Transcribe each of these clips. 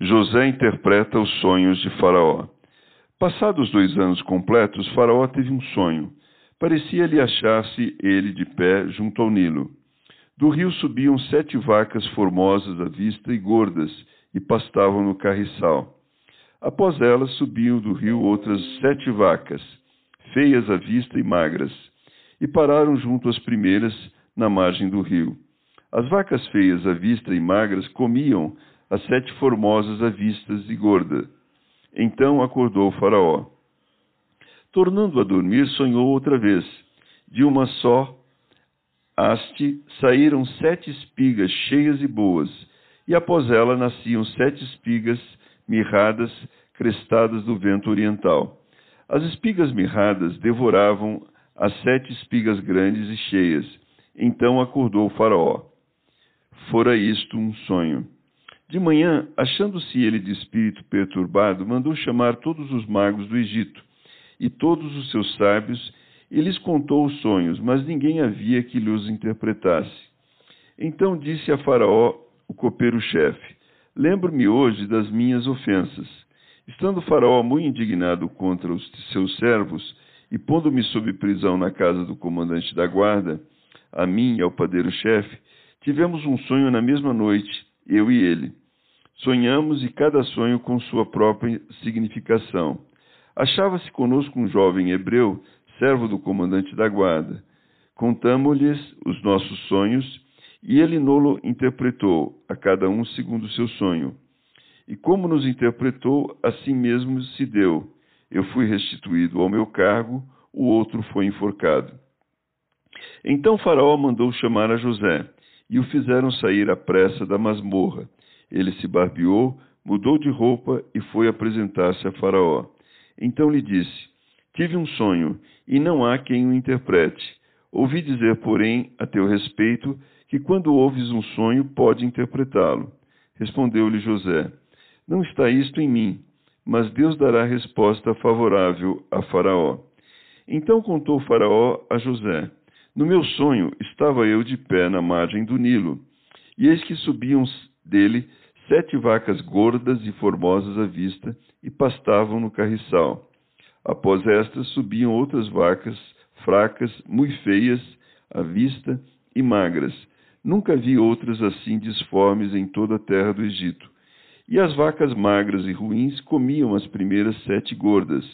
José interpreta os sonhos de Faraó. Passados dois anos completos, Faraó teve um sonho. Parecia-lhe achar-se ele de pé junto ao Nilo. Do rio subiam sete vacas formosas à vista e gordas, e pastavam no carriçal. Após elas subiam do rio outras sete vacas, feias à vista e magras, e pararam junto às primeiras, na margem do rio. As vacas feias à vista e magras comiam as sete formosas à vista e gorda. Então acordou Faraó. Tornando a dormir, sonhou outra vez. De uma só haste saíram sete espigas cheias e boas, e após ela nasciam sete espigas mirradas, crestadas do vento oriental. As espigas mirradas devoravam as sete espigas grandes e cheias. Então acordou o Faraó. Fora isto um sonho. De manhã, achando-se ele de espírito perturbado, mandou chamar todos os magos do Egito e todos os seus sábios e lhes contou os sonhos, mas ninguém havia que lhes interpretasse. Então disse a Faraó, o copeiro-chefe: Lembro-me hoje das minhas ofensas. Estando Faraó muito indignado contra os seus servos e pondo-me sob prisão na casa do comandante da guarda, a mim e ao padeiro-chefe, tivemos um sonho na mesma noite eu e ele. Sonhamos e cada sonho com sua própria significação. Achava-se conosco um jovem hebreu, servo do comandante da guarda. Contamos-lhes os nossos sonhos e ele nolo interpretou, a cada um segundo seu sonho. E como nos interpretou, assim mesmo se deu. Eu fui restituído ao meu cargo, o outro foi enforcado. Então Faraó mandou chamar a José e o fizeram sair à pressa da masmorra. Ele se barbeou, mudou de roupa e foi apresentar-se a Faraó. Então lhe disse: Tive um sonho, e não há quem o interprete. Ouvi dizer, porém, a teu respeito, que quando ouves um sonho, pode interpretá-lo. Respondeu-lhe José: Não está isto em mim, mas Deus dará resposta favorável a Faraó. Então contou Faraó a José: no meu sonho estava eu de pé na margem do Nilo, e eis que subiam dele sete vacas gordas e formosas à vista e pastavam no carriçal. Após estas subiam outras vacas fracas, muito feias à vista e magras. Nunca vi outras assim disformes em toda a terra do Egito. E as vacas magras e ruins comiam as primeiras sete gordas,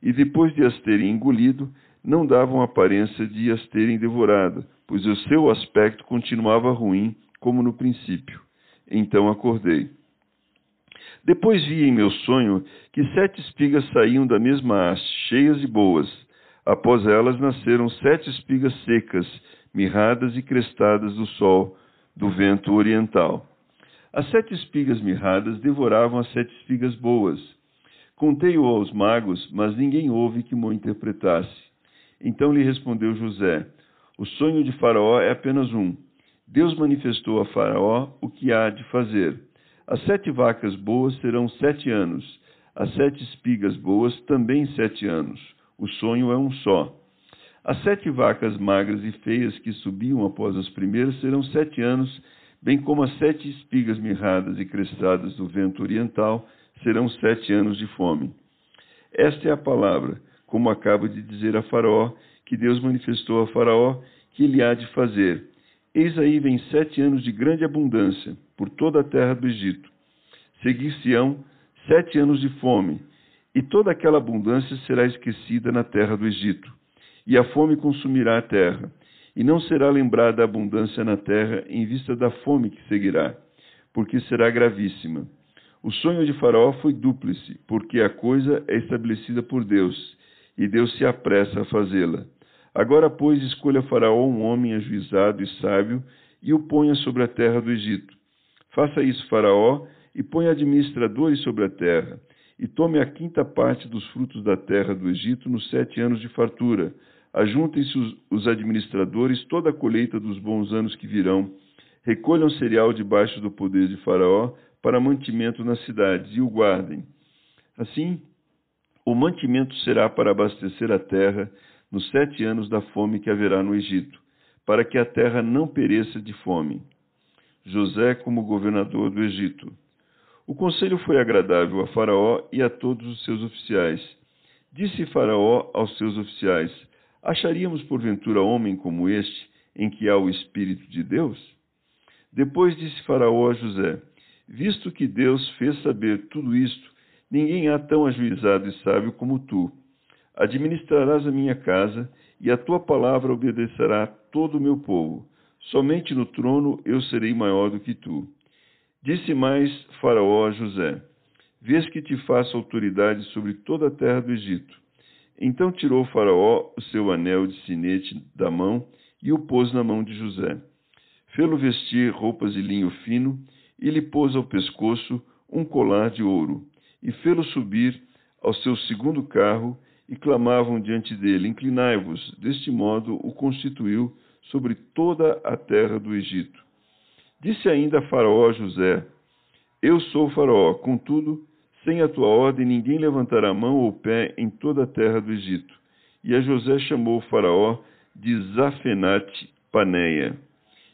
e depois de as terem engolido, não davam aparência de as terem devorado, pois o seu aspecto continuava ruim, como no princípio. Então acordei. Depois vi em meu sonho que sete espigas saíam da mesma haste, cheias e boas. Após elas nasceram sete espigas secas, mirradas e crestadas do sol, do vento oriental. As sete espigas mirradas devoravam as sete espigas boas. Contei-o aos magos, mas ninguém houve que mo interpretasse. Então lhe respondeu José: O sonho de Faraó é apenas um. Deus manifestou a Faraó o que há de fazer. As sete vacas boas serão sete anos, as sete espigas boas também sete anos. O sonho é um só. As sete vacas magras e feias que subiam após as primeiras serão sete anos, bem como as sete espigas mirradas e crestadas do vento oriental serão sete anos de fome. Esta é a palavra como acaba de dizer a Faraó, que Deus manifestou a Faraó que ele há de fazer. Eis aí vem sete anos de grande abundância por toda a terra do Egito. Seguir-se-ão sete anos de fome, e toda aquela abundância será esquecida na terra do Egito. E a fome consumirá a terra, e não será lembrada a abundância na terra em vista da fome que seguirá, porque será gravíssima. O sonho de Faraó foi dúplice, porque a coisa é estabelecida por Deus e Deus se apressa a fazê-la. Agora, pois, escolha Faraó um homem ajuizado e sábio e o ponha sobre a terra do Egito. Faça isso, Faraó, e ponha administradores sobre a terra. e tome a quinta parte dos frutos da terra do Egito nos sete anos de fartura. Ajuntem-se os administradores toda a colheita dos bons anos que virão. Recolham cereal debaixo do poder de Faraó para mantimento nas cidades e o guardem. Assim, o mantimento será para abastecer a terra nos sete anos da fome que haverá no Egito, para que a terra não pereça de fome. José como governador do Egito. O conselho foi agradável a Faraó e a todos os seus oficiais. Disse Faraó aos seus oficiais: Acharíamos porventura homem como este, em que há o Espírito de Deus? Depois disse Faraó a José: Visto que Deus fez saber tudo isto, ninguém há tão ajuizado e sábio como tu. Administrarás a minha casa, e a tua palavra obedecerá todo o meu povo. Somente no trono eu serei maior do que tu. Disse mais Faraó a José: Vês que te faço autoridade sobre toda a terra do Egito. Então tirou Faraó o seu anel de sinete da mão e o pôs na mão de José. Fê-lo vestir roupas de linho fino e lhe pôs ao pescoço um colar de ouro. E fê-lo subir ao seu segundo carro e clamavam diante dele: Inclinai-vos. Deste modo o constituiu sobre toda a terra do Egito. Disse ainda Faraó a José: Eu sou Faraó, contudo sem a tua ordem, ninguém levantará mão ou pé em toda a terra do Egito. E a José chamou Faraó de Zafenate Paneia,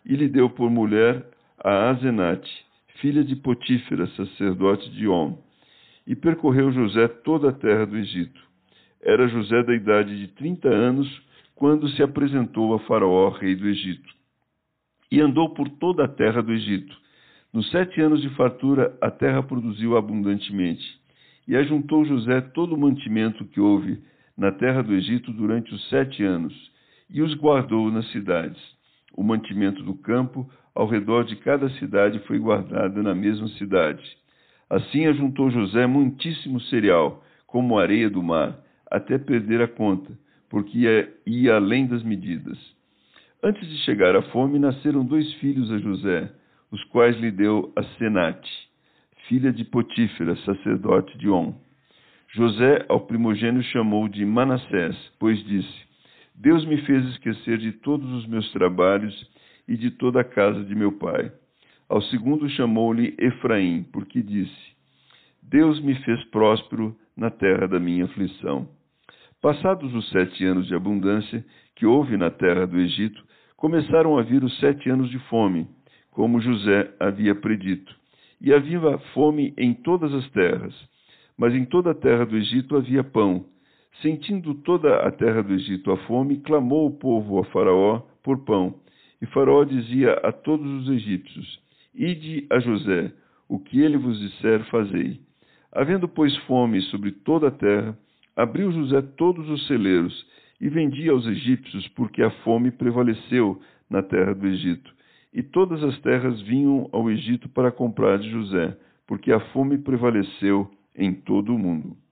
e lhe deu por mulher a Azenate, filha de Potífera, sacerdote de On. E percorreu José toda a terra do Egito. Era José da idade de trinta anos quando se apresentou a Faraó, rei do Egito. E andou por toda a terra do Egito, nos sete anos de fartura, a terra produziu abundantemente. E ajuntou José todo o mantimento que houve na terra do Egito durante os sete anos, e os guardou nas cidades. O mantimento do campo ao redor de cada cidade foi guardado na mesma cidade. Assim ajuntou José muitíssimo cereal, como areia do mar, até perder a conta, porque ia, ia além das medidas. Antes de chegar à fome, nasceram dois filhos a José os quais lhe deu a Senate, filha de Potífera, sacerdote de On. José ao primogênio chamou de Manassés, pois disse: Deus me fez esquecer de todos os meus trabalhos e de toda a casa de meu pai. Ao segundo chamou-lhe Efraim, porque disse: Deus me fez próspero na terra da minha aflição. Passados os sete anos de abundância que houve na terra do Egito, começaram a vir os sete anos de fome, como José havia predito. E havia fome em todas as terras, mas em toda a terra do Egito havia pão. Sentindo toda a terra do Egito a fome, clamou o povo a Faraó por pão. E Faraó dizia a todos os egípcios: Ide a José, o que ele vos disser, fazei. Havendo, pois, fome sobre toda a terra, abriu José todos os celeiros e vendia aos egípcios, porque a fome prevaleceu na terra do Egito. E todas as terras vinham ao Egito para comprar de José, porque a fome prevaleceu em todo o mundo.